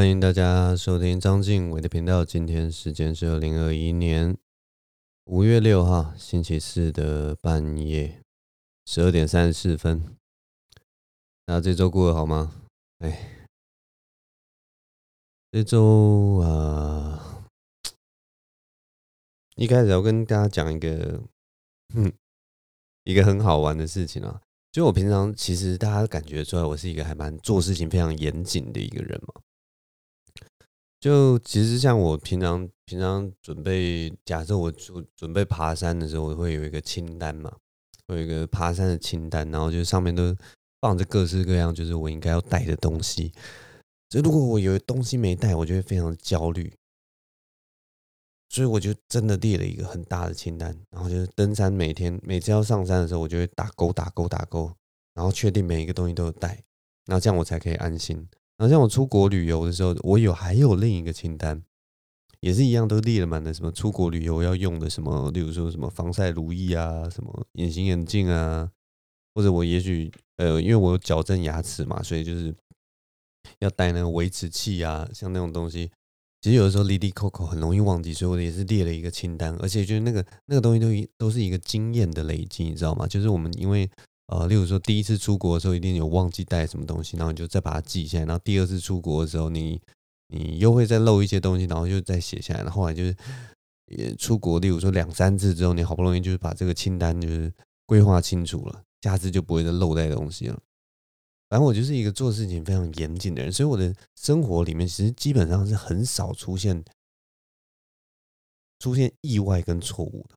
欢迎大家收听张晋伟的频道。今天时间是二零二一年五月六号星期四的半夜十二点三十四分。那这周过得好吗？哎，这周啊，一开始要跟大家讲一个，哼，一个很好玩的事情啊。就我平常其实大家感觉出来，我是一个还蛮做事情非常严谨的一个人嘛。就其实像我平常平常准备，假设我准准备爬山的时候，我会有一个清单嘛，我有一个爬山的清单，然后就上面都放着各式各样，就是我应该要带的东西。就如果我有东西没带，我就会非常焦虑。所以我就真的列了一个很大的清单，然后就是登山，每天每次要上山的时候，我就会打勾打勾打勾，然后确定每一个东西都有带，然后这样我才可以安心。然后像我出国旅游的时候，我有还有另一个清单，也是一样都列了满的，什么出国旅游要用的什么，例如说什么防晒乳液啊，什么隐形眼镜啊，或者我也许呃，因为我有矫正牙齿嘛，所以就是要带那个维持器啊，像那种东西。其实有的时候，哩哩扣扣很容易忘记，所以我也是列了一个清单，而且就是那个那个东西都都是一个经验的累积，你知道吗？就是我们因为呃，例如说第一次出国的时候，一定有忘记带什么东西，然后你就再把它记下来，然后第二次出国的时候，你你又会再漏一些东西，然后就再写下来，然后后来就是也出国，例如说两三次之后，你好不容易就是把这个清单就是规划清楚了，下次就不会再漏带东西了。反正我就是一个做事情非常严谨的人，所以我的生活里面其实基本上是很少出现出现意外跟错误的。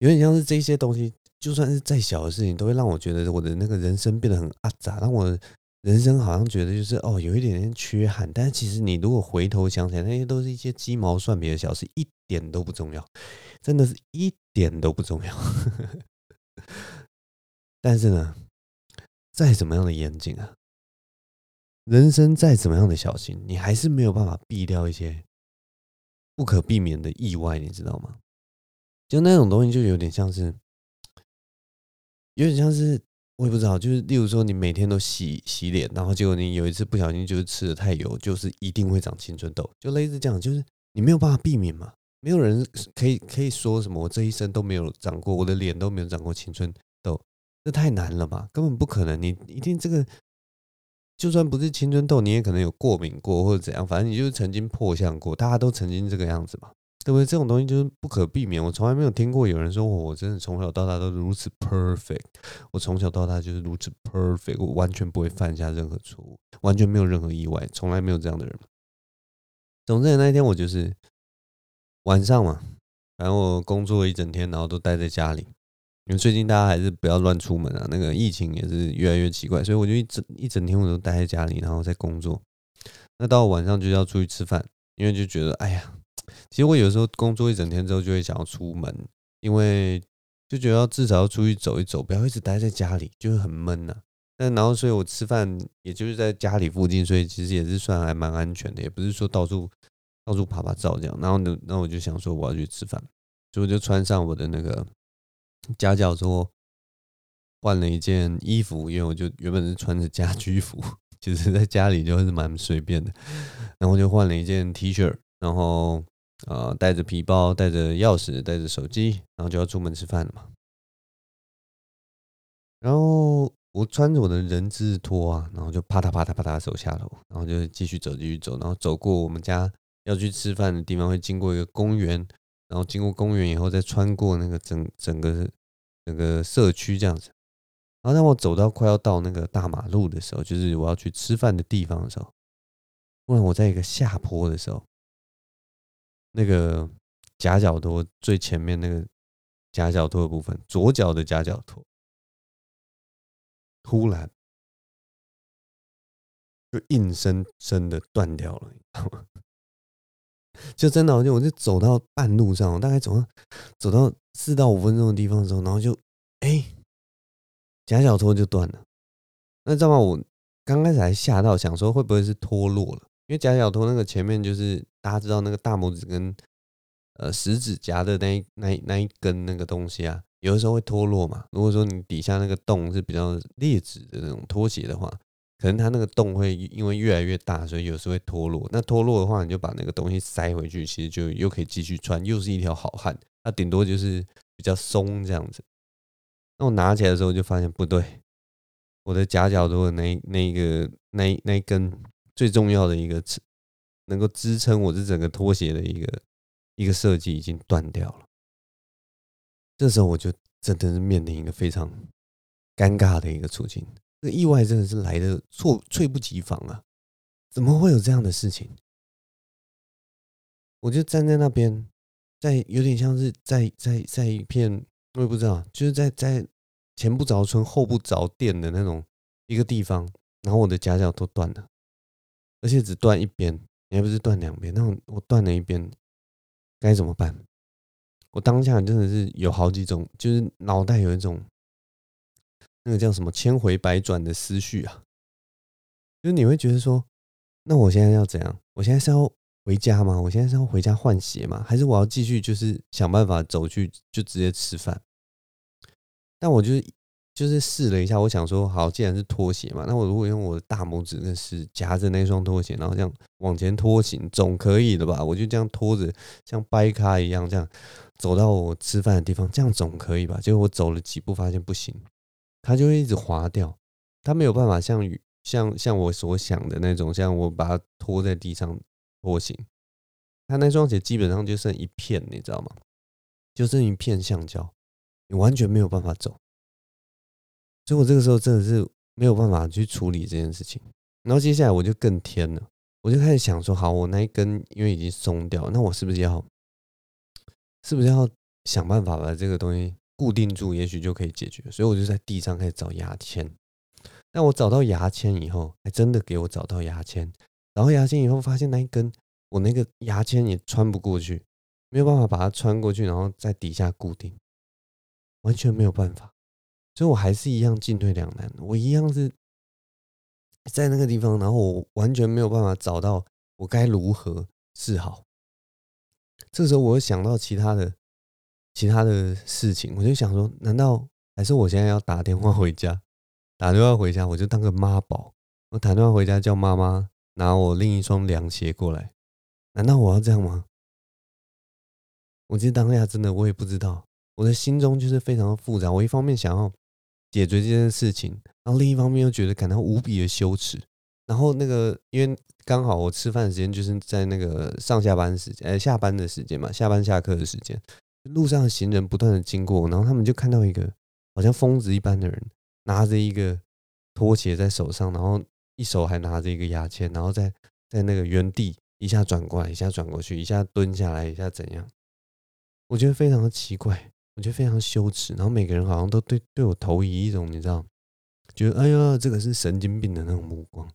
有点像是这些东西，就算是再小的事情，都会让我觉得我的那个人生变得很阿杂，让我人生好像觉得就是哦，有一点点缺憾。但是其实你如果回头想起来，那些都是一些鸡毛蒜皮的小事，一点都不重要，真的是一点都不重要。但是呢。再怎么样的严谨啊，人生再怎么样的小心，你还是没有办法避掉一些不可避免的意外，你知道吗？就那种东西，就有点像是，有点像是，我也不知道，就是例如说，你每天都洗洗脸，然后结果你有一次不小心就是吃的太油，就是一定会长青春痘，就类似这样，就是你没有办法避免嘛。没有人可以可以说什么，我这一生都没有长过，我的脸都没有长过青春痘。这太难了吧，根本不可能。你一定这个，就算不是青春痘，你也可能有过敏过或者怎样，反正你就是曾经破相过，大家都曾经这个样子嘛，对不对？这种东西就是不可避免。我从来没有听过有人说我真的从小到大都如此 perfect，我从小到大就是如此 perfect，我完全不会犯下任何错误，完全没有任何意外，从来没有这样的人。总之那一天我就是晚上嘛，反正我工作了一整天，然后都待在家里。因为最近大家还是不要乱出门啊，那个疫情也是越来越奇怪，所以我就一整一整天我都待在家里，然后在工作。那到晚上就要出去吃饭，因为就觉得，哎呀，其实我有时候工作一整天之后就会想要出门，因为就觉得至少要出去走一走，不要一直待在家里，就会很闷呐。但然后，所以我吃饭也就是在家里附近，所以其实也是算还蛮安全的，也不是说到处到处爬爬照这样。然后呢，那我就想说我要去吃饭，所以我就穿上我的那个。夹脚拖，换了一件衣服，因为我就原本是穿着家居服，其实在家里就是蛮随便的。然后就换了一件 T 恤，然后呃带着皮包，带着钥匙，带着手机，然后就要出门吃饭了嘛。然后我穿着我的人字拖啊，然后就啪嗒啪嗒啪嗒走下楼，然后就继续走，继续走，然后走过我们家要去吃饭的地方，会经过一个公园。然后经过公园以后，再穿过那个整整个整个社区这样子。然后当我走到快要到那个大马路的时候，就是我要去吃饭的地方的时候，突然我在一个下坡的时候，那个夹脚拖最前面那个夹脚拖的部分，左脚的夹脚拖，突然就硬生生的断掉了，就真的，我就我就走到半路上，我大概走到走到四到五分钟的地方的时候，然后就哎，夹脚拖就断了。那知道吗？我刚开始还吓到，想说会不会是脱落了？因为夹脚拖那个前面就是大家知道那个大拇指跟呃食指夹的那一那一那一根那个东西啊，有的时候会脱落嘛。如果说你底下那个洞是比较劣质的那种拖鞋的话，可能它那个洞会因为越来越大，所以有时候会脱落。那脱落的话，你就把那个东西塞回去，其实就又可以继续穿，又是一条好汉。它顶多就是比较松这样子。那我拿起来的时候就发现不对，我的夹脚拖的那那个那那一根最重要的一个支，能够支撑我这整个拖鞋的一个一个设计已经断掉了。这时候我就真的是面临一个非常尴尬的一个处境。这意外真的是来的猝猝不及防啊！怎么会有这样的事情？我就站在那边，在有点像是在在在一片我也不知道，就是在在前不着村后不着店的那种一个地方，然后我的夹脚都断了，而且只断一边，也不是断两边，那我断了一边，该怎么办？我当下真的是有好几种，就是脑袋有一种。那个叫什么千回百转的思绪啊，就是你会觉得说，那我现在要怎样？我现在是要回家吗？我现在是要回家换鞋吗？还是我要继续就是想办法走去就直接吃饭？但我就是就是试了一下，我想说，好，既然是拖鞋嘛，那我如果用我的大拇指那是夹着那双拖鞋，然后这样往前拖行，总可以的吧？我就这样拖着，像掰咖一样这样走到我吃饭的地方，这样总可以吧？结果我走了几步，发现不行。它就会一直滑掉，它没有办法像像像我所想的那种，像我把它拖在地上拖行。它那双鞋基本上就剩一片，你知道吗？就剩一片橡胶，你完全没有办法走。所以我这个时候真的是没有办法去处理这件事情。然后接下来我就更天了，我就开始想说，好，我那一根因为已经松掉，那我是不是要，是不是要想办法把这个东西。固定住，也许就可以解决。所以我就在地上开始找牙签。那我找到牙签以后，还真的给我找到牙签。找到牙签以后，发现那一根我那个牙签也穿不过去，没有办法把它穿过去，然后在底下固定，完全没有办法。所以我还是一样进退两难。我一样是在那个地方，然后我完全没有办法找到我该如何是好。这时候我又想到其他的。其他的事情，我就想说，难道还是我现在要打电话回家？打电话回家，我就当个妈宝，我打电话回家叫妈妈拿我另一双凉鞋过来。难道我要这样吗？我其实当下真的我也不知道，我的心中就是非常的复杂。我一方面想要解决这件事情，然后另一方面又觉得感到无比的羞耻。然后那个，因为刚好我吃饭时间就是在那个上下班时间，呃，下班的时间嘛，下班下课的时间。路上的行人不断的经过，然后他们就看到一个好像疯子一般的人，拿着一个拖鞋在手上，然后一手还拿着一个牙签，然后在在那个原地一下转过来，一下转过去，一下蹲下来，一下怎样？我觉得非常的奇怪，我觉得非常羞耻。然后每个人好像都对对我投以一种你知道，觉得哎呀，这个是神经病的那种目光。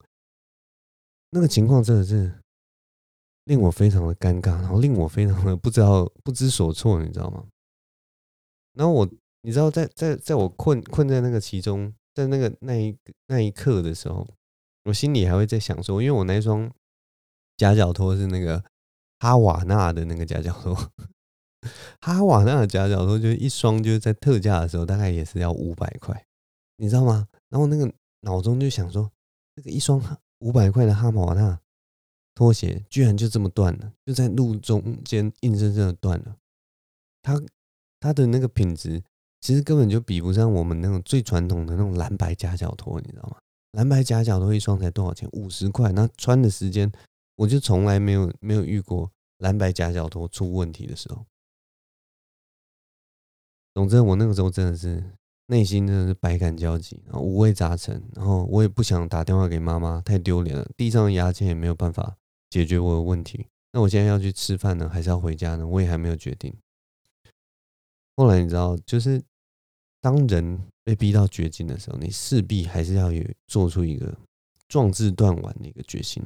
那个情况真的是。令我非常的尴尬，然后令我非常的不知道不知所措，你知道吗？然后我，你知道在，在在我困困在那个其中，在那个那一那一刻的时候，我心里还会在想说，因为我那一双夹脚拖是那个哈瓦那的那个夹脚拖，哈瓦那的夹脚拖就一双，就是在特价的时候大概也是要五百块，你知道吗？然后那个脑中就想说，这个一双五百块的哈瓦那。拖鞋居然就这么断了，就在路中间硬生生的断了。它它的那个品质其实根本就比不上我们那种最传统的那种蓝白夹脚拖，你知道吗？蓝白夹脚拖一双才多少钱？五十块。那穿的时间，我就从来没有没有遇过蓝白夹脚拖出问题的时候。总之，我那个时候真的是内心真的是百感交集，然后五味杂陈。然后我也不想打电话给妈妈，太丢脸了。地上的牙签也没有办法。解决我的问题，那我现在要去吃饭呢，还是要回家呢？我也还没有决定。后来你知道，就是当人被逼到绝境的时候，你势必还是要有做出一个壮志断腕的一个决心。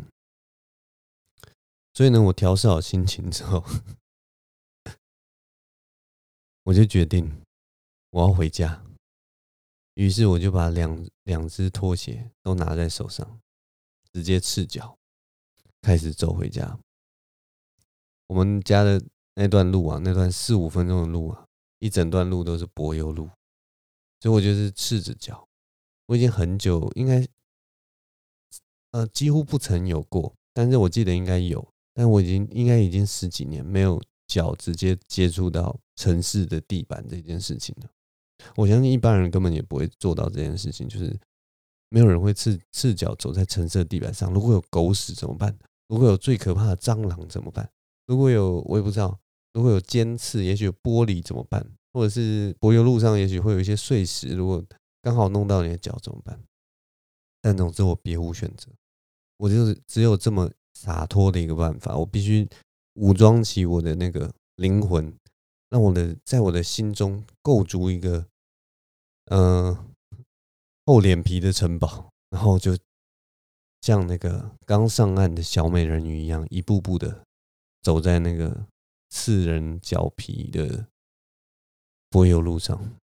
所以呢，我调试好心情之后，我就决定我要回家。于是我就把两两只拖鞋都拿在手上，直接赤脚。开始走回家，我们家的那段路啊，那段四五分钟的路啊，一整段路都是柏油路，所以我就是赤着脚。我已经很久，应该呃几乎不曾有过，但是我记得应该有，但我已经应该已经十几年没有脚直接接触到城市的地板这件事情呢。我相信一般人根本也不会做到这件事情，就是没有人会赤赤脚走在城市的地板上。如果有狗屎怎么办？如果有最可怕的蟑螂怎么办？如果有我也不知道，如果有尖刺，也许有玻璃怎么办？或者是柏油路上也许会有一些碎石，如果刚好弄到你的脚怎么办？但总之我别无选择，我就是只有这么洒脱的一个办法，我必须武装起我的那个灵魂，让我的在我的心中构筑一个。嗯、厚脸皮的城堡，然后就像那个刚上岸的小美人鱼一样，一步步的走在那个刺人脚皮的柏油路上。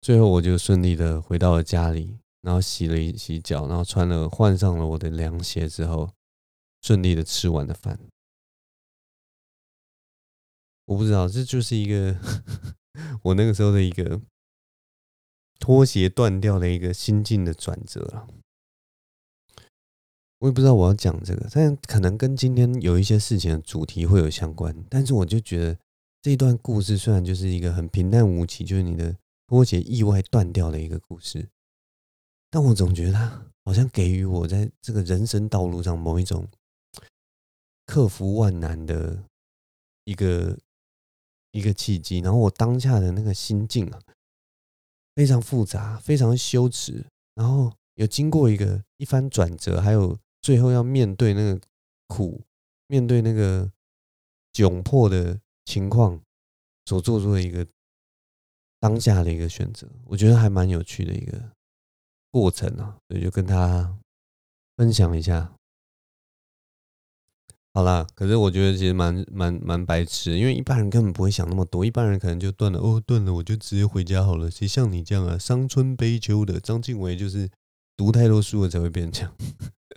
最后，我就顺利的回到了家里，然后洗了一洗脚，然后穿了换上了我的凉鞋之后，顺利的吃完了饭。我不知道，这就是一个 我那个时候的一个。拖鞋断掉的一个心境的转折了，我也不知道我要讲这个，但可能跟今天有一些事情的主题会有相关。但是我就觉得这一段故事虽然就是一个很平淡无奇，就是你的拖鞋意外断掉的一个故事，但我总觉得它好像给予我在这个人生道路上某一种克服万难的一个一个契机。然后我当下的那个心境啊。非常复杂，非常羞耻，然后有经过一个一番转折，还有最后要面对那个苦，面对那个窘迫的情况，所做出的一个当下的一个选择，我觉得还蛮有趣的一个过程啊，所以就跟他分享一下。好啦，可是我觉得其实蛮蛮蛮白痴，因为一般人根本不会想那么多，一般人可能就断了哦，断了我就直接回家好了。谁像你这样啊，伤春悲秋的张静伟就是读太多书了才会变这样。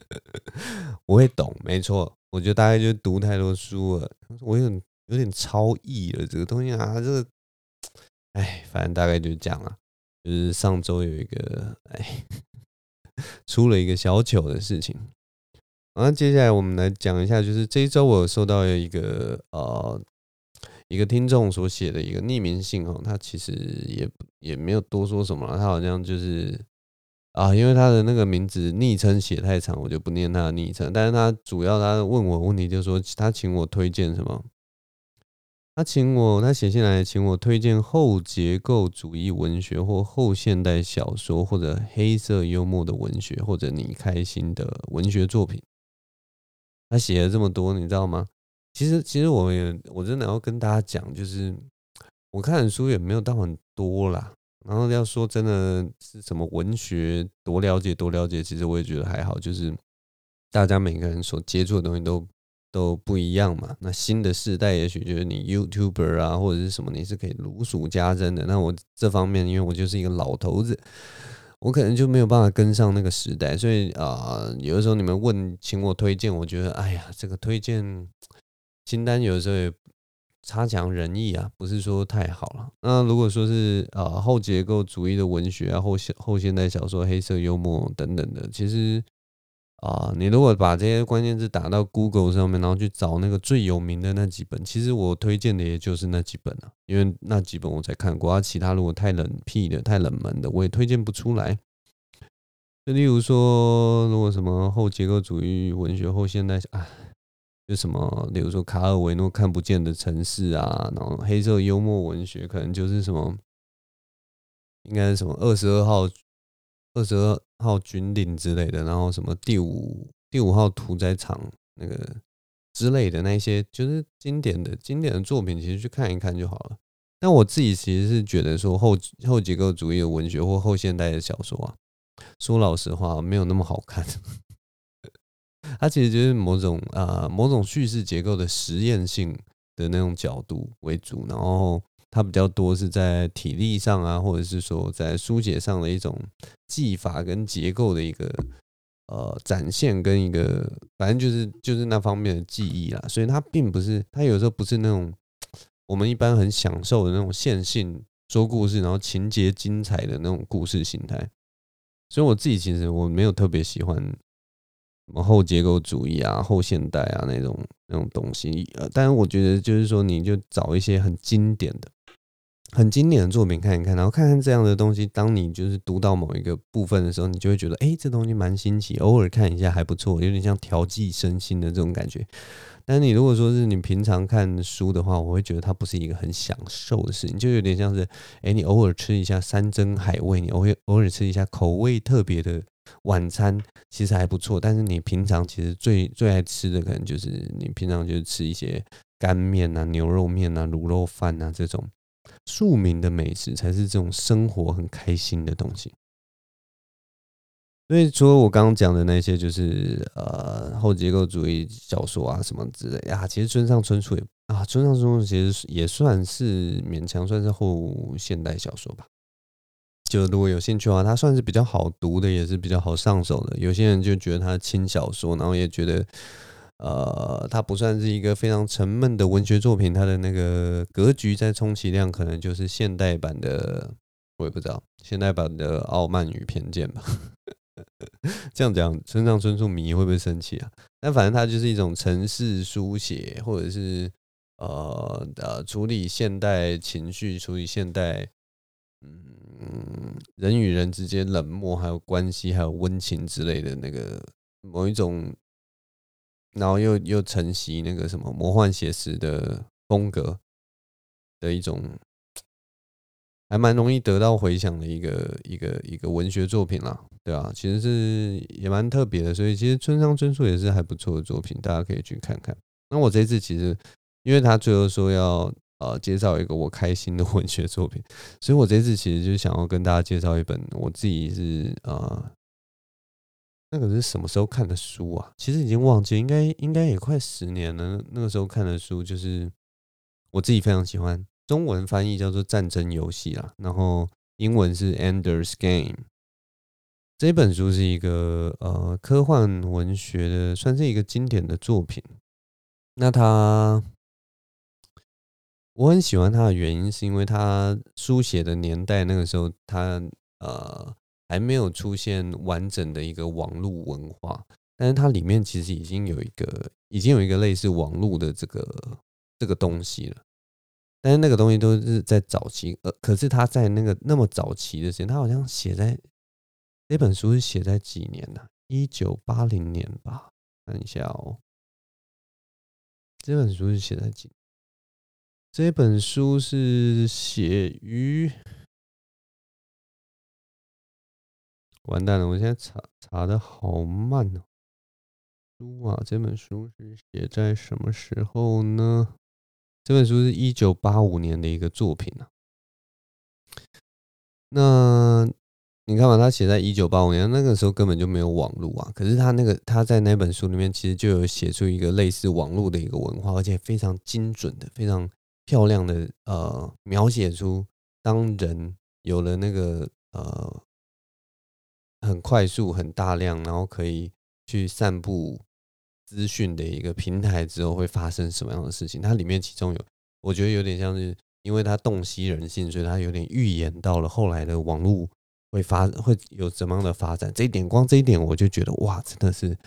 我会懂，没错，我觉得大概就是读太多书了，我有点有点超意了这个东西啊，这个，哎，反正大概就是这样啊，就是上周有一个哎，出了一个小糗的事情。那接下来我们来讲一下，就是这一周我收到一个呃一个听众所写的一个匿名信哦，他其实也也没有多说什么，他好像就是啊，因为他的那个名字昵称写太长，我就不念他的昵称。但是他主要他问我问题，就是说他请我推荐什么？他请我他写信来请我推荐后结构主义文学或后现代小说，或者黑色幽默的文学，或者你开心的文学作品。他写了这么多，你知道吗？其实，其实我也我真的要跟大家讲，就是我看的书也没有到很多啦。然后要说真的是什么文学多了解多了解，其实我也觉得还好。就是大家每个人所接触的东西都都不一样嘛。那新的世代也许就是你 YouTuber 啊或者是什么，你是可以如数家珍的。那我这方面，因为我就是一个老头子。我可能就没有办法跟上那个时代，所以啊、有的时候你们问，请我推荐，我觉得，哎呀，这个推荐清单有的时候也差强人意啊，不是说太好了。那如果说是啊、呃，后结构主义的文学啊，后现后现代小说、黑色幽默等等的，其实啊、你如果把这些关键字打到 Google 上面，然后去找那个最有名的那几本，其实我推荐的也就是那几本了，因为那几本我才看过，啊，其他如果太冷僻的、太冷门的，我也推荐不出来。就例如说，如果什么后结构主义文学、后现代啊，就什么，例如说卡尔维诺看不见的城市啊，然后黑色幽默文学，可能就是什么，应该是什么二十二号、二十二号军令之类的，然后什么第五第五号屠宰场那个之类的那些，就是经典的经典的作品，其实去看一看就好了。但我自己其实是觉得说后后结构主义的文学或后现代的小说啊。说老实话，没有那么好看。它其实就是某种啊、某种叙事结构的实验性的那种角度为主，然后它比较多是在体力上啊，或者是说在书写上的一种技法跟结构的一个呃展现，跟一个反正就是就是那方面的记忆啦。所以它并不是，它有时候不是那种我们一般很享受的那种线性说故事，然后情节精彩的那种故事形态。所以我自己其实我没有特别喜欢什么后结构主义啊、后现代啊那种那种东西。呃，但是我觉得就是说，你就找一些很经典的。很经典的作品看一看，然后看看这样的东西。当你就是读到某一个部分的时候，你就会觉得，哎，这东西蛮新奇，偶尔看一下还不错，有点像调剂身心的这种感觉。但你如果说是你平常看书的话，我会觉得它不是一个很享受的事情，就有点像是，哎，你偶尔吃一下山珍海味，你偶尔偶尔吃一下口味特别的晚餐，其实还不错。但是你平常其实最最爱吃的，可能就是你平常就是吃一些干面啊、牛肉面啊、卤肉饭啊这种。庶民的美食才是这种生活很开心的东西。所以，除了我刚刚讲的那些，就是呃后结构主义小说啊什么之类啊，其实村上春树也啊，村上春树其实也算是勉强算是后现代小说吧。就如果有兴趣的话，它算是比较好读的，也是比较好上手的。有些人就觉得它轻小说，然后也觉得。呃，它不算是一个非常沉闷的文学作品，它的那个格局再充其量可能就是现代版的，我也不知道现代版的《傲慢与偏见》吧。这样讲，村上春树迷会不会生气啊？但反正它就是一种城市书写，或者是呃呃处理现代情绪、处理现代嗯人与人之间冷漠、还有关系、还有温情之类的那个某一种。然后又又承袭那个什么魔幻写实的风格的一种，还蛮容易得到回响的一个一个一个文学作品啦，对啊，其实是也蛮特别的，所以其实村上春树也是还不错的作品，大家可以去看看。那我这次其实，因为他最后说要呃介绍一个我开心的文学作品，所以我这次其实就想要跟大家介绍一本我自己是呃。那个是什么时候看的书啊？其实已经忘记，应该应该也快十年了。那个时候看的书就是我自己非常喜欢，中文翻译叫做《战争游戏》啦，然后英文是《Ender's Game》。这本书是一个呃科幻文学的，算是一个经典的作品。那它我很喜欢它的原因，是因为它书写的年代，那个时候它呃。还没有出现完整的一个网络文化，但是它里面其实已经有一个，已经有一个类似网络的这个这个东西了。但是那个东西都是在早期，呃，可是他在那个那么早期的时间，他好像写在这本书是写在几年呢？一九八零年吧？看一下哦，这本书是写在几？这本书是写于。完蛋了！我现在查查的好慢哦。书啊，这本书是写在什么时候呢？这本书是一九八五年的一个作品啊。那你看嘛，他写在一九八五年，那个时候根本就没有网络啊。可是他那个他在那本书里面，其实就有写出一个类似网络的一个文化，而且非常精准的、非常漂亮的呃，描写出当人有了那个呃。很快速、很大量，然后可以去散布资讯的一个平台之后，会发生什么样的事情？它里面其中有，我觉得有点像是，因为它洞悉人性，所以它有点预言到了后来的网络会发会有怎么样的发展。这一点，光这一点，我就觉得哇，真的是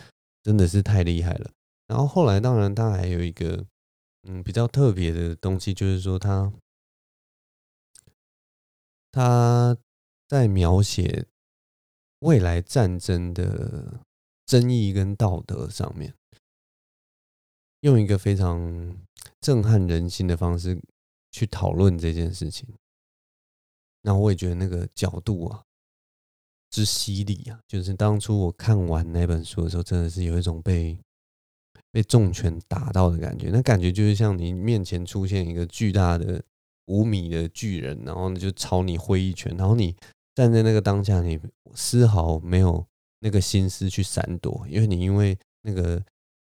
真的是太厉害了。然后后来，当然，它还有一个嗯比较特别的东西，就是说它它在描写。未来战争的争议跟道德上面，用一个非常震撼人心的方式去讨论这件事情，那我也觉得那个角度啊之犀利啊，就是当初我看完那本书的时候，真的是有一种被被重拳打到的感觉。那感觉就是像你面前出现一个巨大的五米的巨人，然后呢就朝你挥一拳，然后你。站在那个当下，你丝毫没有那个心思去闪躲，因为你因为那个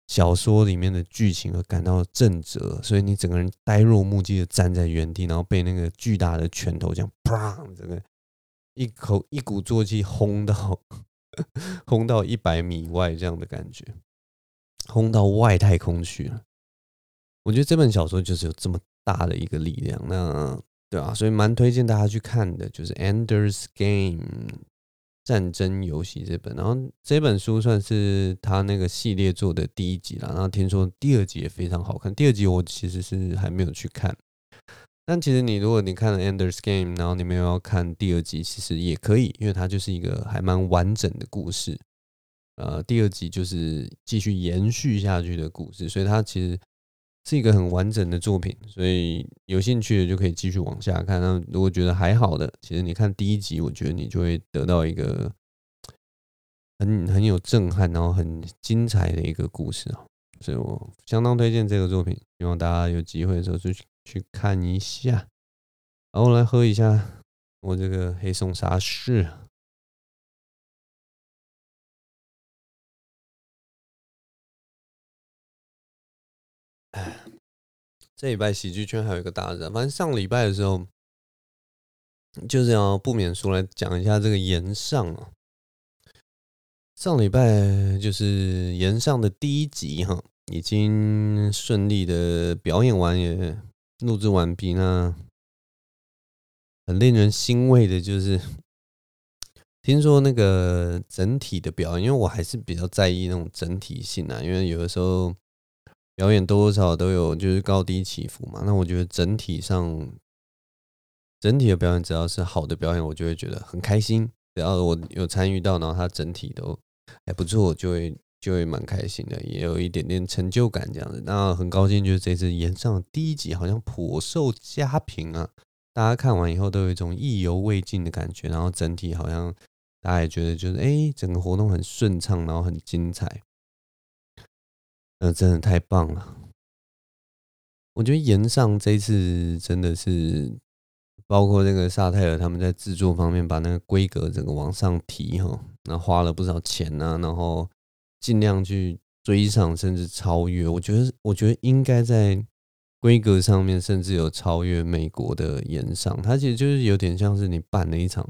小说里面的剧情而感到震折，所以你整个人呆若木鸡的站在原地，然后被那个巨大的拳头这样砰，这个一口一鼓作气轰到轰到一百米外这样的感觉，轰到外太空去了。我觉得这本小说就是有这么大的一个力量。那。对啊，所以蛮推荐大家去看的，就是《Ender's Game》战争游戏》这本，然后这本书算是他那个系列做的第一集了。然后听说第二集也非常好看，第二集我其实是还没有去看。但其实你如果你看了《Ender's Game》，然后你没有要看第二集，其实也可以，因为它就是一个还蛮完整的故事。呃，第二集就是继续延续下去的故事，所以它其实是一个很完整的作品。所以有兴趣的就可以继续往下看。那如果觉得还好的，其实你看第一集，我觉得你就会得到一个很很有震撼，然后很精彩的一个故事啊。所以我相当推荐这个作品，希望大家有机会的时候就去。去看一下，然后来喝一下我这个黑松沙士。这礼拜喜剧圈还有一个大事，反正上礼拜的时候，就是要不免说来讲一下这个炎上啊。上礼拜就是炎上的第一集哈，已经顺利的表演完也。录制完毕，那很令人欣慰的就是，听说那个整体的表演，因为我还是比较在意那种整体性啊，因为有的时候表演多多少都有就是高低起伏嘛。那我觉得整体上，整体的表演只要是好的表演，我就会觉得很开心。只要我有参与到，然后它整体都还不错，就会。就会蛮开心的，也有一点点成就感这样子。那很高兴，就是这次演上第一集好像颇受佳评啊，大家看完以后都有一种意犹未尽的感觉。然后整体好像大家也觉得就是哎，整个活动很顺畅，然后很精彩。那真的太棒了！我觉得炎上这次真的是，包括那个萨泰尔他们在制作方面把那个规格整个往上提哈，那花了不少钱呐，然后。尽量去追上，甚至超越。我觉得，我觉得应该在规格上面，甚至有超越美国的炎上。它其实就是有点像是你办了一场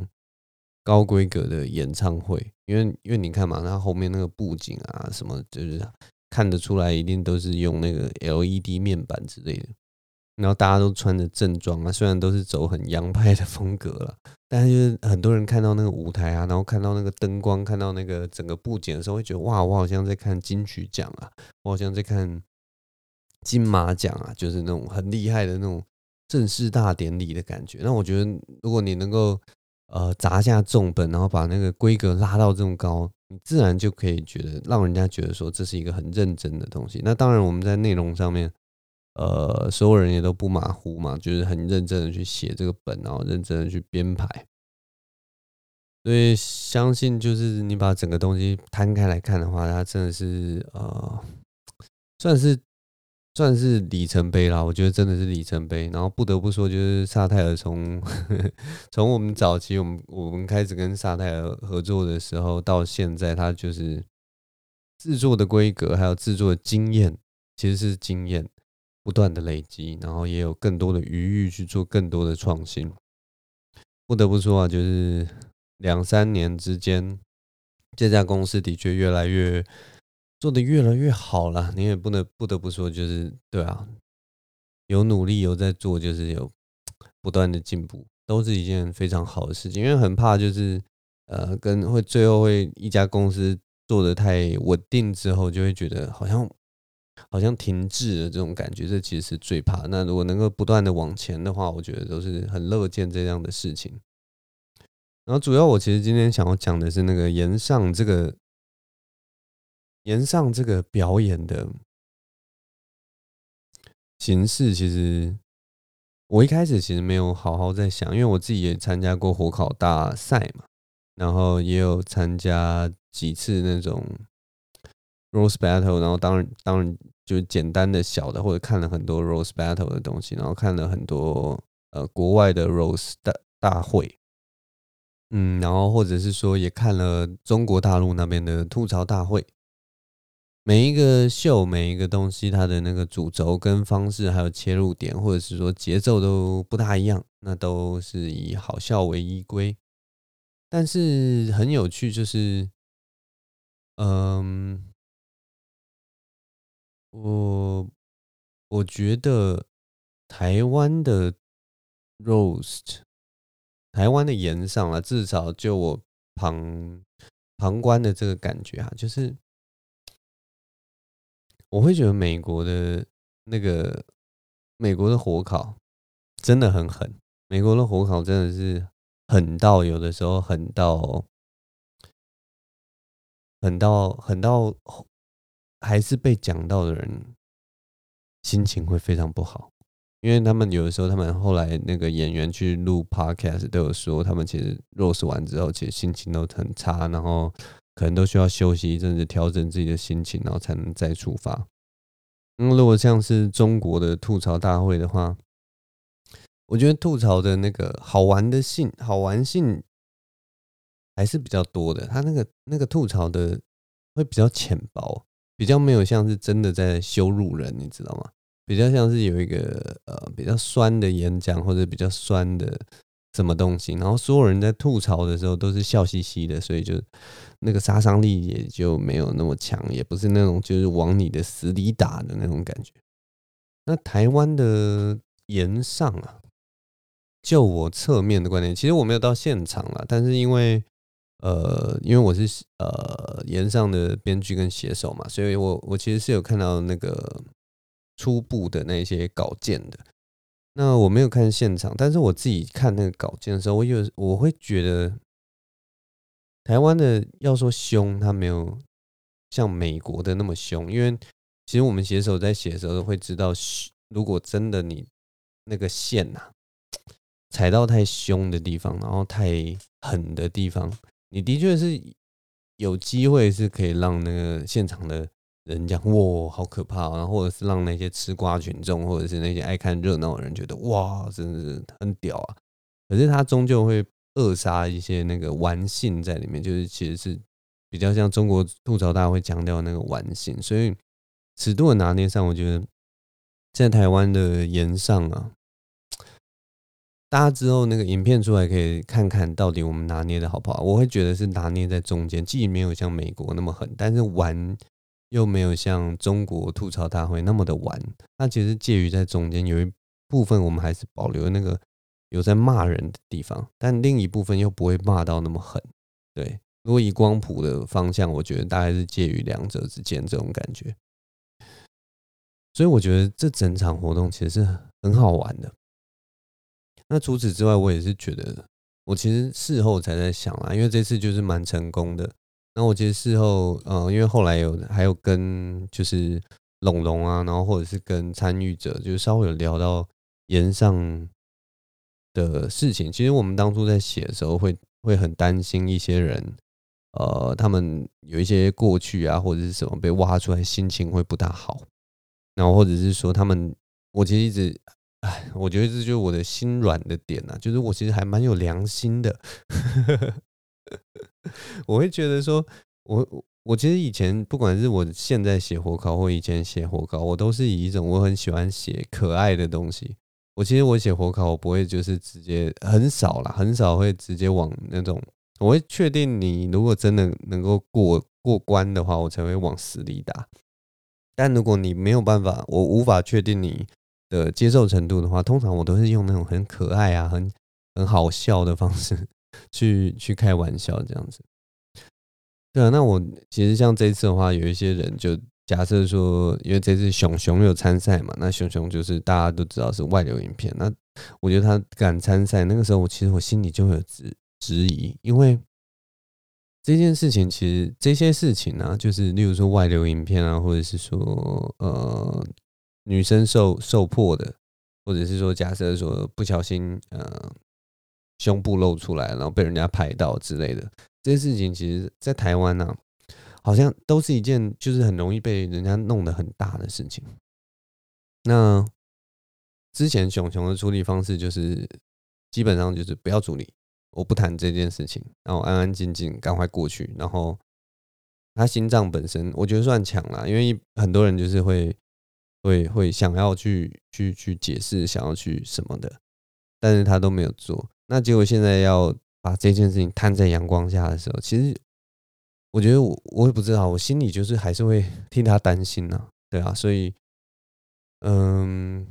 高规格的演唱会，因为因为你看嘛，它后面那个布景啊，什么就是看得出来，一定都是用那个 LED 面板之类的。然后大家都穿着正装啊，虽然都是走很洋派的风格了，但是就是很多人看到那个舞台啊，然后看到那个灯光，看到那个整个布景的时候，会觉得哇，我好像在看金曲奖啊，我好像在看金马奖啊，就是那种很厉害的那种正式大典礼的感觉。那我觉得，如果你能够呃砸下重本，然后把那个规格拉到这么高，你自然就可以觉得让人家觉得说这是一个很认真的东西。那当然，我们在内容上面。呃，所有人也都不马虎嘛，就是很认真的去写这个本，然后认真的去编排。所以相信，就是你把整个东西摊开来看的话，它真的是呃，算是算是里程碑啦。我觉得真的是里程碑。然后不得不说，就是萨泰尔从 从我们早期，我们我们开始跟萨泰尔合作的时候，到现在，他就是制作的规格还有制作的经验，其实是经验。不断的累积，然后也有更多的余裕去做更多的创新。不得不说啊，就是两三年之间，这家公司的确越来越做的越来越好了。你也不能不得不说，就是对啊，有努力有在做，就是有不断的进步，都是一件非常好的事情。因为很怕就是呃，跟会最后会一家公司做的太稳定之后，就会觉得好像。好像停滞的这种感觉，这其实是最怕。那如果能够不断的往前的话，我觉得都是很乐见这样的事情。然后主要我其实今天想要讲的是那个炎上这个炎上这个表演的形式，其实我一开始其实没有好好在想，因为我自己也参加过火烤大赛嘛，然后也有参加几次那种。Rose Battle，然后当然当然就简单的小的，或者看了很多 Rose Battle 的东西，然后看了很多呃国外的 Rose 大大会，嗯，然后或者是说也看了中国大陆那边的吐槽大会。每一个秀，每一个东西，它的那个主轴跟方式，还有切入点，或者是说节奏都不大一样，那都是以好笑为依归。但是很有趣，就是嗯。我我觉得台湾的 roast，台湾的盐上啊，至少就我旁旁观的这个感觉啊，就是我会觉得美国的那个美国的火烤真的很狠，美国的火烤真的是狠到有的时候狠到狠到狠到还是被讲到的人心情会非常不好。因为他们有的时候，他们后来那个演员去录 podcast 都有说，他们其实 roast 完之后，其实心情都很差，然后可能都需要休息一阵子，调整自己的心情，然后才能再出发。嗯，如果像是中国的吐槽大会的话，我觉得吐槽的那个好玩的性、好玩性还是比较多的。他那个那个吐槽的会比较浅薄，比较没有像是真的在羞辱人，你知道吗？比较像是有一个呃比较酸的演讲，或者比较酸的什么东西，然后所有人在吐槽的时候都是笑嘻嘻的，所以就那个杀伤力也就没有那么强，也不是那种就是往你的死里打的那种感觉。那台湾的岩上啊，就我侧面的观点，其实我没有到现场了，但是因为呃因为我是呃岩上的编剧跟写手嘛，所以我我其实是有看到那个。初步的那些稿件的，那我没有看现场，但是我自己看那个稿件的时候，我有我会觉得，台湾的要说凶，他没有像美国的那么凶，因为其实我们写手在写的时候会知道，如果真的你那个线呐、啊、踩到太凶的地方，然后太狠的地方，你的确是有机会是可以让那个现场的。人讲哇，好可怕，然后或者是让那些吃瓜群众，或者是那些爱看热闹的人觉得哇，真的是很屌啊！可是他终究会扼杀一些那个玩性在里面，就是其实是比较像中国吐槽大会强调那个玩性，所以尺度的拿捏上，我觉得在台湾的炎上啊，大家之后那个影片出来可以看看到底我们拿捏的好不好？我会觉得是拿捏在中间，既没有像美国那么狠，但是玩。又没有像中国吐槽大会那么的玩，那其实介于在中间，有一部分我们还是保留那个有在骂人的地方，但另一部分又不会骂到那么狠。对，如果以光谱的方向，我觉得大概是介于两者之间这种感觉。所以我觉得这整场活动其实是很好玩的。那除此之外，我也是觉得，我其实事后才在想啦，因为这次就是蛮成功的。那我其实事后，呃，因为后来有还有跟就是龙龙啊，然后或者是跟参与者，就稍微有聊到炎上的事情。其实我们当初在写的时候会，会很担心一些人，呃，他们有一些过去啊，或者是什么被挖出来，心情会不大好。然后或者是说他们，我其实一直，哎，我觉得这就是我的心软的点啊，就是我其实还蛮有良心的。我会觉得说，我我其实以前不管是我现在写火烤或以前写火烤，我都是以一种我很喜欢写可爱的东西。我其实我写火烤，我不会就是直接很少啦，很少会直接往那种。我会确定你如果真的能够过过关的话，我才会往死里打。但如果你没有办法，我无法确定你的接受程度的话，通常我都是用那种很可爱啊、很很好笑的方式。去去开玩笑这样子，对啊，那我其实像这次的话，有一些人就假设说，因为这次熊熊有参赛嘛，那熊熊就是大家都知道是外流影片，那我觉得他敢参赛，那个时候我其实我心里就会有质质疑，因为这件事情其实这些事情呢、就是例如说外流影片啊，或者是说呃女生受受迫的，或者是说假设说不小心呃。胸部露出来，然后被人家拍到之类的这些事情，其实，在台湾呢、啊，好像都是一件就是很容易被人家弄得很大的事情。那之前熊熊的处理方式就是，基本上就是不要处理，我不谈这件事情，然后安安静静赶快过去。然后他心脏本身，我觉得算强了，因为很多人就是会会会想要去去去解释，想要去什么的，但是他都没有做。那结果现在要把这件事情摊在阳光下的时候，其实我觉得我我也不知道，我心里就是还是会 替他担心呐，对啊，所以嗯，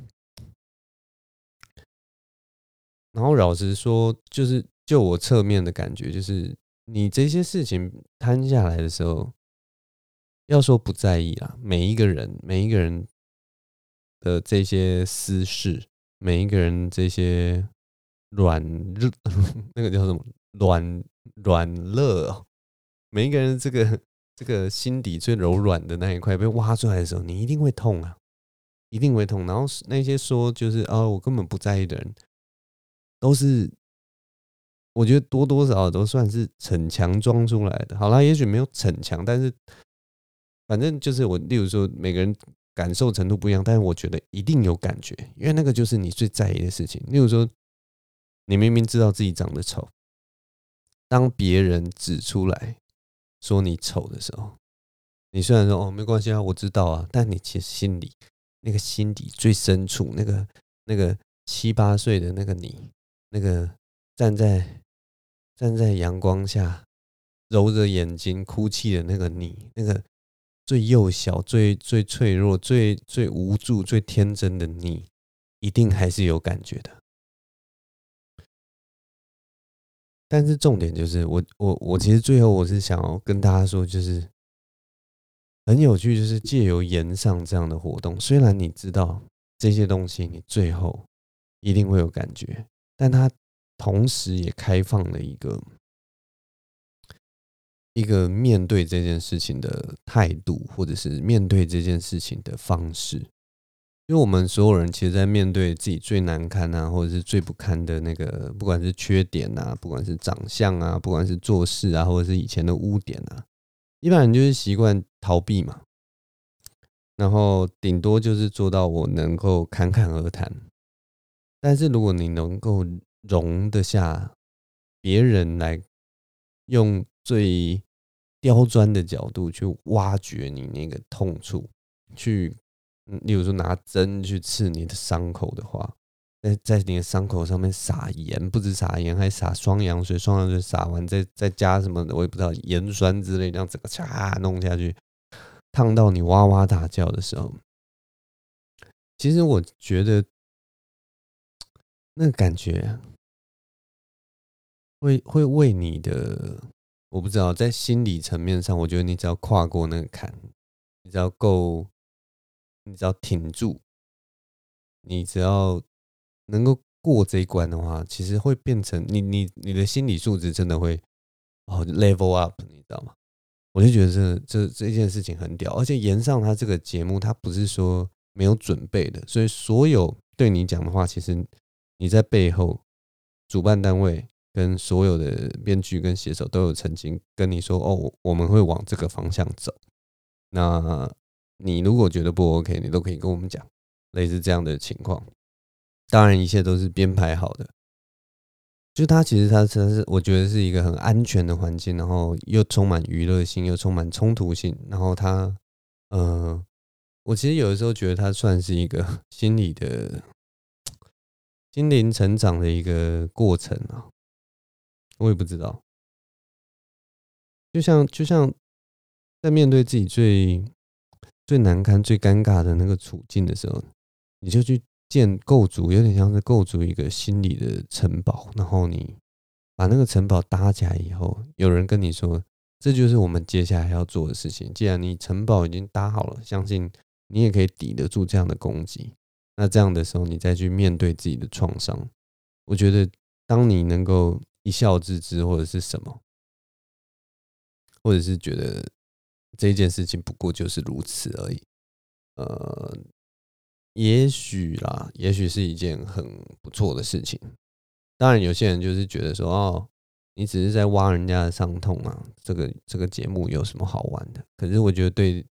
然后老实说，就是就我侧面的感觉，就是你这些事情摊下来的时候，要说不在意啊，每一个人，每一个人的这些私事，每一个人这些软热，那个叫什么软软肋，每一个人这个这个心底最柔软的那一块被挖出来的时候，你一定会痛啊，一定会痛。然后那些说就是啊，我根本不在意的人，都是。我觉得多多少少都算是逞强装出来的。好啦，也许没有逞强，但是反正就是我，例如说每个人感受程度不一样，但是我觉得一定有感觉，因为那个就是你最在意的事情。例如说，你明明知道自己长得丑，当别人指出来说你丑的时候，你虽然说哦没关系啊，我知道啊，但你其实心里那个心底最深处那个那个七八岁的那个你，那个站在。站在阳光下，揉着眼睛哭泣的那个你，那个最幼小、最最脆弱、最最无助、最天真的你，一定还是有感觉的。但是重点就是，我我我其实最后我是想要跟大家说，就是很有趣，就是借由炎上这样的活动，虽然你知道这些东西，你最后一定会有感觉，但它。同时也开放了一个一个面对这件事情的态度，或者是面对这件事情的方式。因为我们所有人其实，在面对自己最难堪啊，或者是最不堪的那个，不管是缺点啊，不管是长相啊，不管是做事啊，或者是以前的污点啊，一般人就是习惯逃避嘛，然后顶多就是做到我能够侃侃而谈。但是如果你能够容得下别人来用最刁钻的角度去挖掘你那个痛处，去，例如说拿针去刺你的伤口的话，在在你的伤口上面撒盐，不止撒盐，还撒双氧水，双氧水撒完再再加什么的，我也不知道盐酸之类，这样整个嚓弄下去，烫到你哇哇大叫的时候，其实我觉得那个感觉。会会为你的，我不知道，在心理层面上，我觉得你只要跨过那个坎，你只要够，你只要挺住，你只要能够过这一关的话，其实会变成你你你的心理素质真的会哦 level up，你知道吗？我就觉得这这这件事情很屌，而且延上他这个节目，他不是说没有准备的，所以所有对你讲的话，其实你在背后主办单位。跟所有的编剧跟写手都有曾经跟你说哦，我们会往这个方向走。那你如果觉得不 OK，你都可以跟我们讲，类似这样的情况。当然，一切都是编排好的。就它其实它它是我觉得是一个很安全的环境，然后又充满娱乐性，又充满冲突性。然后它，呃，我其实有的时候觉得它算是一个 心理的心灵成长的一个过程啊。我也不知道，就像就像在面对自己最最难堪、最尴尬的那个处境的时候，你就去建构筑，有点像是构筑一个心理的城堡。然后你把那个城堡搭起来以后，有人跟你说，这就是我们接下来要做的事情。既然你城堡已经搭好了，相信你也可以抵得住这样的攻击。那这样的时候，你再去面对自己的创伤，我觉得当你能够。一笑置之，或者是什么，或者是觉得这件事情不过就是如此而已。呃，也许啦，也许是一件很不错的事情。当然，有些人就是觉得说，哦，你只是在挖人家的伤痛啊，这个这个节目有什么好玩的？可是我觉得，对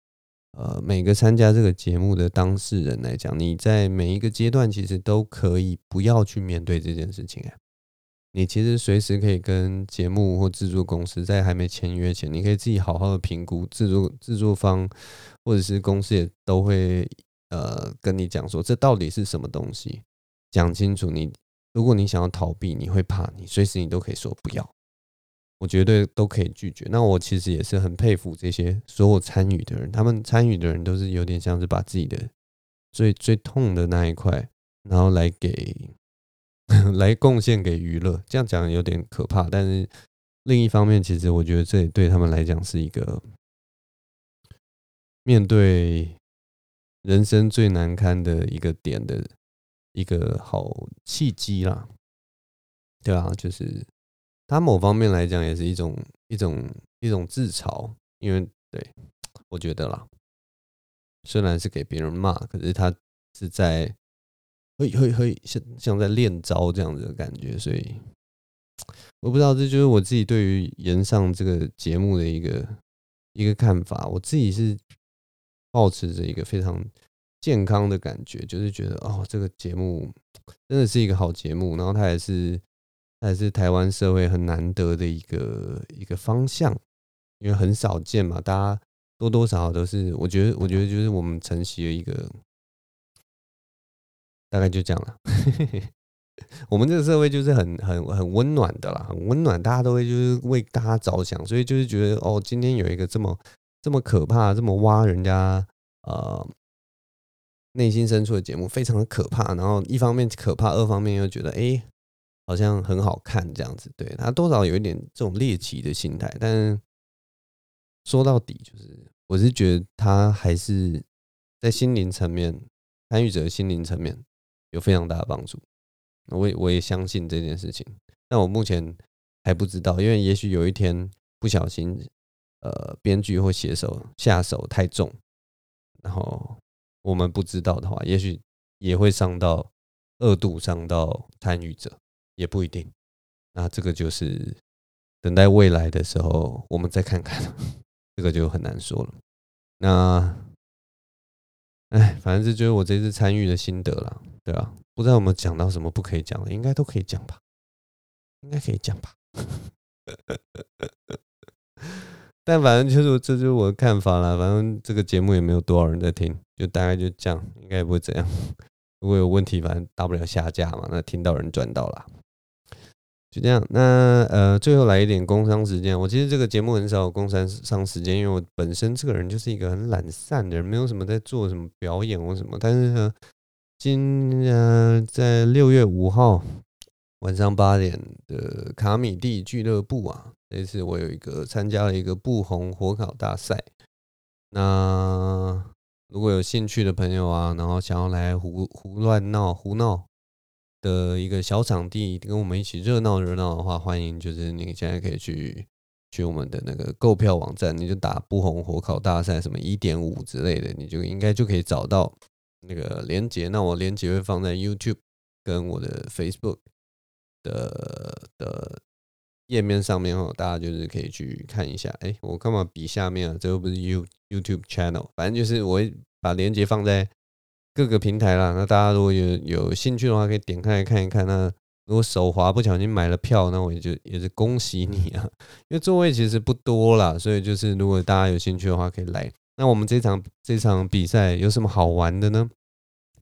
呃每个参加这个节目的当事人来讲，你在每一个阶段其实都可以不要去面对这件事情。你其实随时可以跟节目或制作公司在还没签约前，你可以自己好好的评估制作制作方或者是公司也都会呃跟你讲说，这到底是什么东西，讲清楚你。如果你想要逃避，你会怕，你随时你都可以说不要，我绝对都可以拒绝。那我其实也是很佩服这些所有参与的人，他们参与的人都是有点像是把自己的最最痛的那一块，然后来给。来贡献给娱乐，这样讲有点可怕，但是另一方面，其实我觉得这对他们来讲是一个面对人生最难堪的一个点的一个好契机啦，对啊，就是他某方面来讲也是一种一种一种自嘲，因为对我觉得啦，虽然是给别人骂，可是他是在会会会像像在练招这样子的感觉，所以。我不知道，这就是我自己对于炎上这个节目的一个一个看法。我自己是保持着一个非常健康的感觉，就是觉得哦，这个节目真的是一个好节目，然后它也是它也是台湾社会很难得的一个一个方向，因为很少见嘛，大家多多少少都是，我觉得我觉得就是我们承袭了一个，大概就这样了。我们这个社会就是很很很温暖的啦，很温暖，大家都会就是为大家着想，所以就是觉得哦，今天有一个这么这么可怕、这么挖人家呃内心深处的节目，非常的可怕。然后一方面可怕，二方面又觉得哎，好像很好看这样子。对，他多少有一点这种猎奇的心态，但说到底，就是我是觉得他还是在心灵层面，参与者的心灵层面有非常大的帮助。我也我也相信这件事情，但我目前还不知道，因为也许有一天不小心，呃，编剧或写手下手太重，然后我们不知道的话，也许也会伤到二度伤到参与者，也不一定。那这个就是等待未来的时候，我们再看看，这个就很难说了。那，哎，反正这就是我这次参与的心得了，对吧？不知道有没有讲到什么不可以讲的，应该都可以讲吧？应该可以讲吧？但反正就是这就是我的看法啦。反正这个节目也没有多少人在听，就大概就这样，应该也不会怎样。如果有问题，反正大不了下架嘛。那听到人赚到了，就这样。那呃，最后来一点工商时间。我其实这个节目很少有工商商时间，因为我本身这个人就是一个很懒散的人，没有什么在做什么表演或什么。但是呢。今呃，在六月五号晚上八点的卡米蒂俱乐部啊，这次我有一个参加了一个不红火烤大赛。那如果有兴趣的朋友啊，然后想要来胡胡乱闹胡闹的一个小场地，跟我们一起热闹热闹的话，欢迎就是你现在可以去去我们的那个购票网站，你就打不红火烤大赛什么一点五之类的，你就应该就可以找到。那个连接，那我连接会放在 YouTube 跟我的 Facebook 的的页面上面哦，大家就是可以去看一下。哎，我干嘛比下面啊？这又不是 You YouTube Channel，反正就是我把连接放在各个平台啦。那大家如果有有兴趣的话，可以点开来看一看。那如果手滑不小心买了票，那我也就也是恭喜你啊，因为座位其实不多啦，所以就是如果大家有兴趣的话，可以来。那我们这场这场比赛有什么好玩的呢？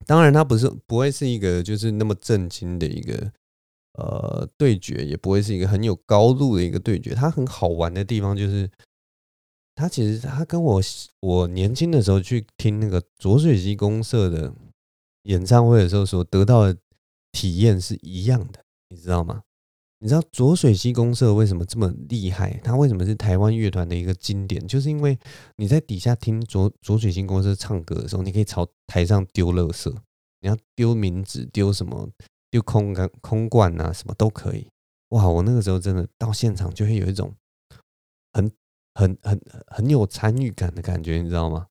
当然，它不是不会是一个就是那么震惊的一个呃对决，也不会是一个很有高度的一个对决。它很好玩的地方就是，它其实它跟我我年轻的时候去听那个浊水溪公社的演唱会的时候所得到的体验是一样的，你知道吗？你知道浊水溪公社为什么这么厉害？它为什么是台湾乐团的一个经典？就是因为你在底下听浊浊水溪公社唱歌的时候，你可以朝台上丢垃圾，你要丢名纸、丢什么、丢空罐、空罐啊，什么都可以。哇！我那个时候真的到现场就会有一种很、很、很、有参与感的感觉，你知道吗？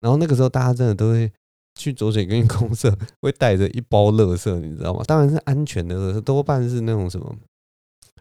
然后那个时候大家真的都会去浊水溪公社，会带着一包垃圾，你知道吗？当然是安全的垃圾，多半是那种什么。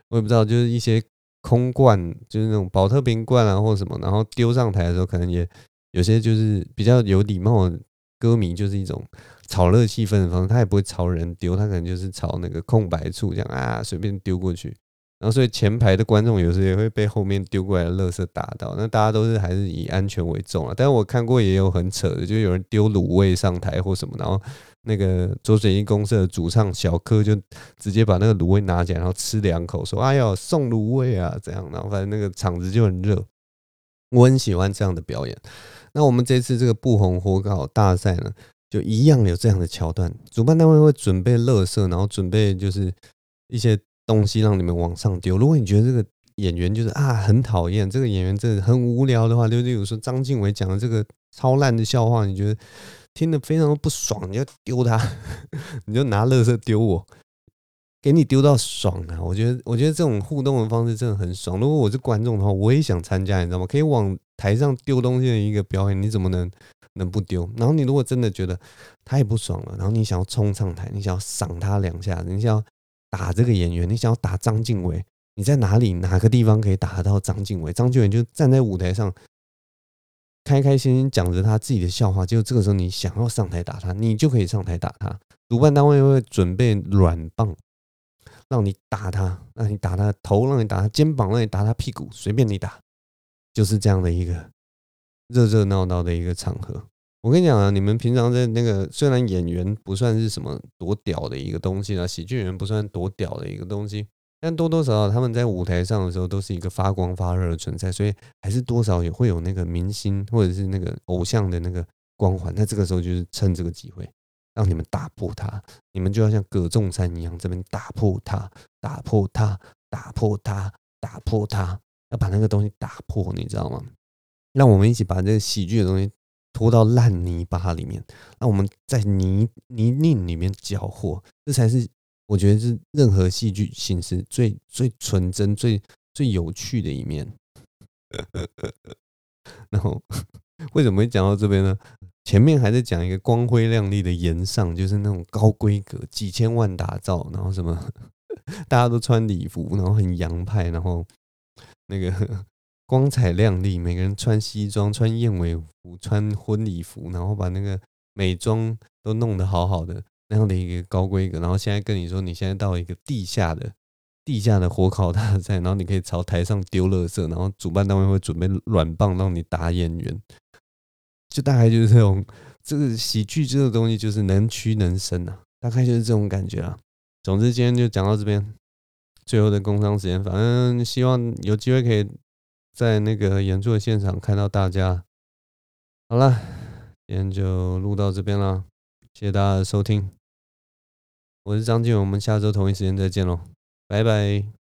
我也不知道，就是一些空罐，就是那种宝特瓶罐啊，或什么，然后丢上台的时候，可能也有些就是比较有礼貌的歌迷，就是一种炒热气氛的方式，他也不会朝人丢，他可能就是朝那个空白处这样啊，随便丢过去。然后，所以前排的观众有时也会被后面丢过来的垃圾打到。那大家都是还是以安全为重啊。但是我看过也有很扯的，就有人丢卤味上台或什么，然后那个左水英公社的主唱小柯就直接把那个卤味拿起来，然后吃两口，说：“哎呦，送卤味啊！”这样，然后反正那个场子就很热。我很喜欢这样的表演。那我们这次这个不红火烤大赛呢，就一样有这样的桥段。主办单位会准备垃圾，然后准备就是一些。东西让你们往上丢。如果你觉得这个演员就是啊很讨厌这个演员，真的很无聊的话，就例如说张静伟讲的这个超烂的笑话，你觉得听得非常的不爽，你就丢他，你就拿乐色丢我，给你丢到爽啊！我觉得，我觉得这种互动的方式真的很爽。如果我是观众的话，我也想参加，你知道吗？可以往台上丢东西的一个表演，你怎么能能不丢？然后你如果真的觉得他也不爽了，然后你想要冲上台，你想要赏他两下，你想要打这个演员，你想要打张静伟。你在哪里？哪个地方可以打得到张静伟？张静伟就站在舞台上，开开心心讲着他自己的笑话。就这个时候，你想要上台打他，你就可以上台打他。主办单位会准备软棒，让你打他，让你打他头，让你打他肩膀，让你打他屁股，随便你打，就是这样的一个热热闹闹的一个场合。我跟你讲啊，你们平常在那个虽然演员不算是什么多屌的一个东西啊，喜剧演员不算多屌的一个东西。但多多少少他们在舞台上的时候都是一个发光发热的存在，所以还是多少也会有那个明星或者是那个偶像的那个光环。那这个时候就是趁这个机会让你们打破它，你们就要像葛仲山一样这边打破它，打破它，打破它，打破它，要把那个东西打破，你知道吗？让我们一起把这个喜剧的东西拖到烂泥巴里面，那我们在泥泥泞里面搅和，这才是。我觉得是任何戏剧形式最最纯真、最最有趣的一面。然后 为什么会讲到这边呢？前面还在讲一个光辉亮丽的炎上，就是那种高规格、几千万打造，然后什么 大家都穿礼服，然后很洋派，然后那个光彩亮丽，每个人穿西装、穿燕尾服、穿婚礼服，然后把那个美妆都弄得好好的。那样的一个高规格，然后现在跟你说，你现在到一个地下的地下的火烤大赛，然后你可以朝台上丢垃圾，然后主办单位会准备软棒让你打演员，就大概就是这种这个喜剧这个东西就是能屈能伸啊，大概就是这种感觉啊。总之今天就讲到这边，最后的工商时间，反正希望有机会可以在那个演出的现场看到大家。好了，今天就录到这边了，谢谢大家的收听。我是张晋，我们下周同一时间再见喽，拜拜。